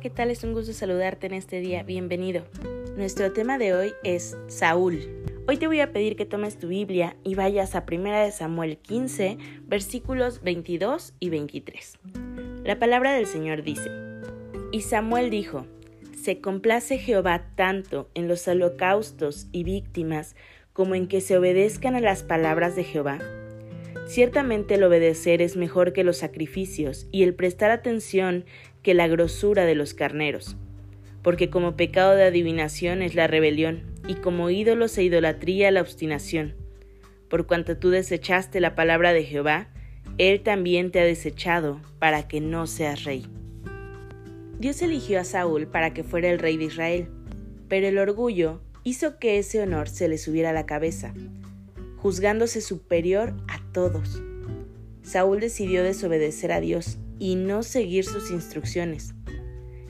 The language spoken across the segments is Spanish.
¿Qué tal? Es un gusto saludarte en este día. Bienvenido. Nuestro tema de hoy es Saúl. Hoy te voy a pedir que tomes tu Biblia y vayas a 1 Samuel 15, versículos 22 y 23. La palabra del Señor dice, Y Samuel dijo, Se complace Jehová tanto en los holocaustos y víctimas como en que se obedezcan a las palabras de Jehová. Ciertamente el obedecer es mejor que los sacrificios y el prestar atención que la grosura de los carneros. Porque como pecado de adivinación es la rebelión, y como ídolos e idolatría la obstinación. Por cuanto tú desechaste la palabra de Jehová, Él también te ha desechado para que no seas rey. Dios eligió a Saúl para que fuera el rey de Israel, pero el orgullo hizo que ese honor se le subiera a la cabeza, juzgándose superior a todos. Saúl decidió desobedecer a Dios y no seguir sus instrucciones.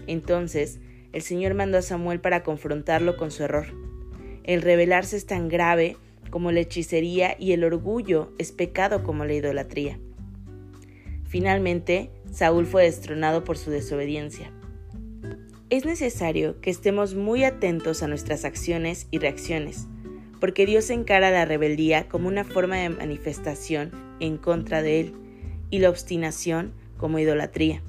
Entonces, el Señor mandó a Samuel para confrontarlo con su error. El rebelarse es tan grave como la hechicería y el orgullo es pecado como la idolatría. Finalmente, Saúl fue destronado por su desobediencia. Es necesario que estemos muy atentos a nuestras acciones y reacciones, porque Dios encara la rebeldía como una forma de manifestación en contra de Él y la obstinación como idolatría.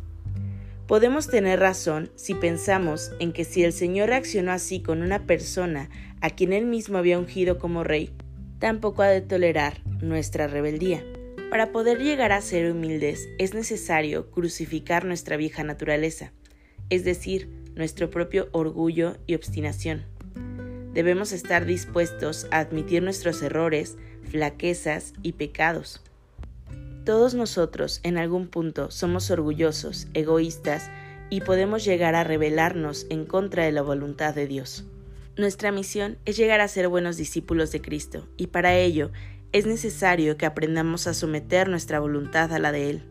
Podemos tener razón si pensamos en que si el Señor reaccionó así con una persona a quien él mismo había ungido como rey, tampoco ha de tolerar nuestra rebeldía. Para poder llegar a ser humildes es necesario crucificar nuestra vieja naturaleza, es decir, nuestro propio orgullo y obstinación. Debemos estar dispuestos a admitir nuestros errores, flaquezas y pecados todos nosotros en algún punto somos orgullosos, egoístas y podemos llegar a rebelarnos en contra de la voluntad de Dios. Nuestra misión es llegar a ser buenos discípulos de Cristo y para ello es necesario que aprendamos a someter nuestra voluntad a la de Él.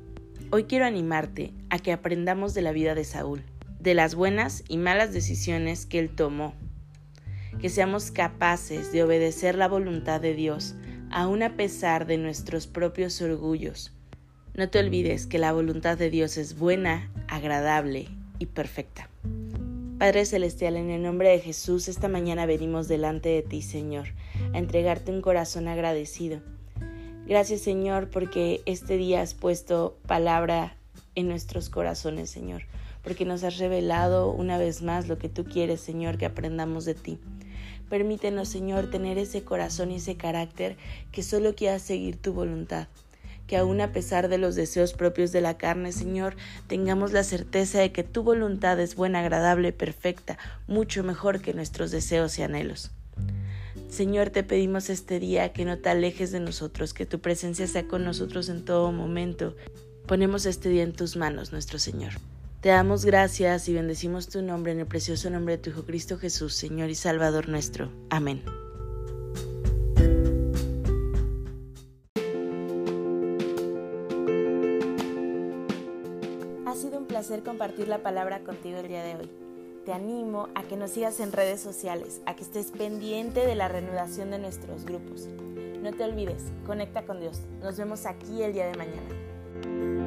Hoy quiero animarte a que aprendamos de la vida de Saúl, de las buenas y malas decisiones que él tomó, que seamos capaces de obedecer la voluntad de Dios aun a pesar de nuestros propios orgullos. No te olvides que la voluntad de Dios es buena, agradable y perfecta. Padre Celestial, en el nombre de Jesús, esta mañana venimos delante de ti, Señor, a entregarte un corazón agradecido. Gracias, Señor, porque este día has puesto palabra en nuestros corazones, Señor, porque nos has revelado una vez más lo que tú quieres, Señor, que aprendamos de ti. Permítenos, Señor, tener ese corazón y ese carácter que solo quiera seguir tu voluntad. Que aun a pesar de los deseos propios de la carne, Señor, tengamos la certeza de que tu voluntad es buena, agradable, perfecta, mucho mejor que nuestros deseos y anhelos. Señor, te pedimos este día que no te alejes de nosotros, que tu presencia sea con nosotros en todo momento. Ponemos este día en tus manos, nuestro Señor. Te damos gracias y bendecimos tu nombre en el precioso nombre de tu Hijo Cristo Jesús, Señor y Salvador nuestro. Amén. Ha sido un placer compartir la palabra contigo el día de hoy. Te animo a que nos sigas en redes sociales, a que estés pendiente de la reanudación de nuestros grupos. No te olvides, conecta con Dios. Nos vemos aquí el día de mañana.